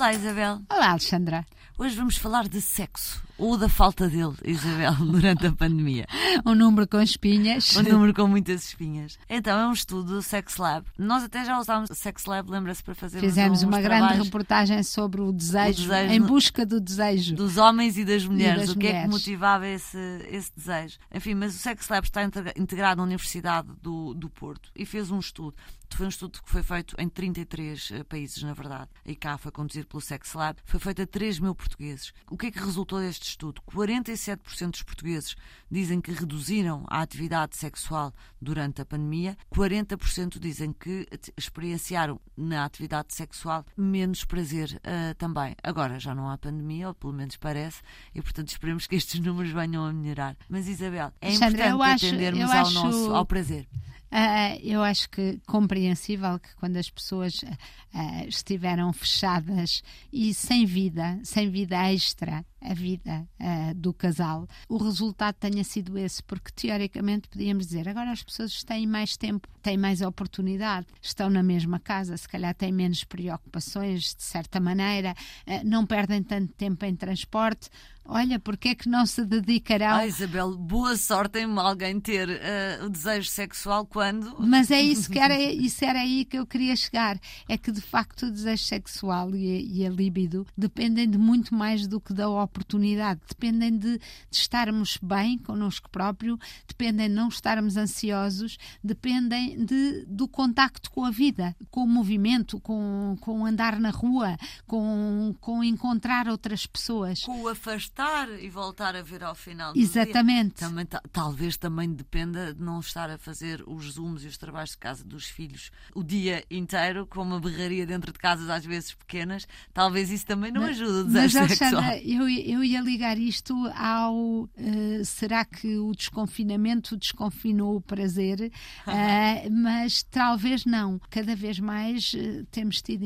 Olá, Isabel. Olá, Alexandra. Hoje vamos falar de sexo, ou da falta dele, Isabel, durante a pandemia. Um número com espinhas. Um número com muitas espinhas. Então, é um estudo do Sex Lab. Nós até já usámos o Sex Lab, lembra-se, para fazer Fizemos uma grande reportagem sobre o desejo, o desejo, em busca do desejo. Dos homens e das mulheres. E das o que mulheres. é que motivava esse, esse desejo. Enfim, mas o Sex Lab está integrado na Universidade do, do Porto e fez um estudo. Foi um estudo que foi feito em 33 eh, países, na verdade. E cá foi conduzido pelo Sex Lab. Foi feito a 3 mil portugueses. O que é que resultou deste estudo? 47% dos portugueses dizem que reduziram a atividade sexual durante a pandemia. 40% dizem que experienciaram na atividade sexual menos prazer uh, também. Agora já não há pandemia, ou pelo menos parece, e portanto esperemos que estes números venham a melhorar. Mas Isabel, é importante acho, atendermos ao acho... nosso ao prazer. Uh, eu acho que compreensível que quando as pessoas uh, estiveram fechadas e sem vida, sem vida extra, a vida uh, do casal, o resultado tenha sido esse, porque teoricamente podíamos dizer agora as pessoas têm mais tempo, têm mais oportunidade, estão na mesma casa, se calhar têm menos preocupações, de certa maneira, não perdem tanto tempo em transporte Olha, porque é que não se dedicarão. Ah, Isabel, boa sorte em alguém ter uh, o desejo sexual quando. Mas é isso que era, isso era aí que eu queria chegar. É que de facto o desejo sexual e, e a libido dependem de muito mais do que da oportunidade. Dependem de, de estarmos bem connosco próprio, dependem de não estarmos ansiosos, dependem de, do contacto com a vida, com o movimento, com, com andar na rua, com, com encontrar outras pessoas. Com o afastar e voltar a ver ao final Exatamente. Também, talvez também dependa de não estar a fazer os zooms e os trabalhos de casa dos filhos o dia inteiro, com uma berraria dentro de casas às vezes pequenas. Talvez isso também não mas, ajude o desejo mas, sexual. Alexandra, eu, eu ia ligar isto ao uh, será que o desconfinamento desconfinou o prazer? Uh, mas talvez não. Cada vez mais uh, temos tido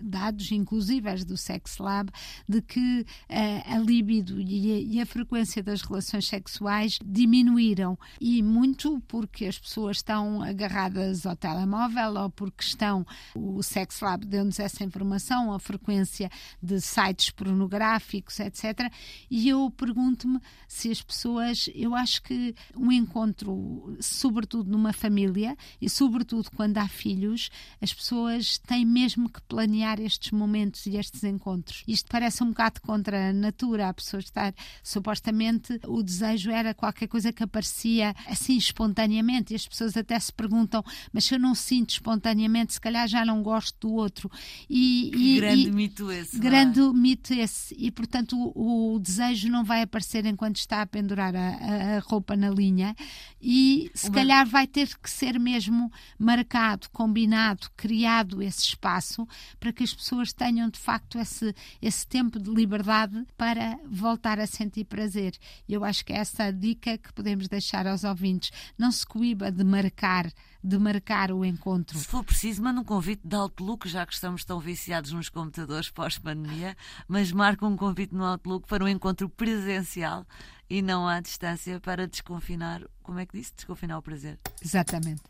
dados, inclusive do Sex Lab, de que a libido e a, e a frequência das relações sexuais diminuíram. E muito porque as pessoas estão agarradas ao telemóvel ou porque estão. O Sex Lab deu-nos essa informação, a frequência de sites pornográficos, etc. E eu pergunto-me se as pessoas. Eu acho que um encontro, sobretudo numa família e sobretudo quando há filhos, as pessoas têm mesmo que planear estes momentos e estes encontros. Isto parece um bocado contra a natura, a pessoa estar. Supostamente o desejo era qualquer coisa que aparecia assim espontaneamente e as pessoas até se perguntam, mas se eu não sinto espontaneamente, se calhar já não gosto do outro. E, e grande e, mito esse. Grande é? mito esse. E portanto o, desejo não vai aparecer enquanto está a pendurar a, a roupa na linha e se Uma... calhar vai ter que ser mesmo marcado, combinado, criado esse espaço para que as pessoas tenham de facto esse, esse tempo de liberdade para voltar a sentir prazer. Eu acho que é essa a dica que podemos deixar aos ouvintes. Não se coíba de marcar, de marcar o encontro. Se for preciso, manda um convite de Outlook, já que estamos tão viciados nos computadores pós-pandemia, mas marca um convite no Outlook para um encontro presencial e não à distância para desconfinar, como é que disse? Desconfinar o prazer. Exatamente.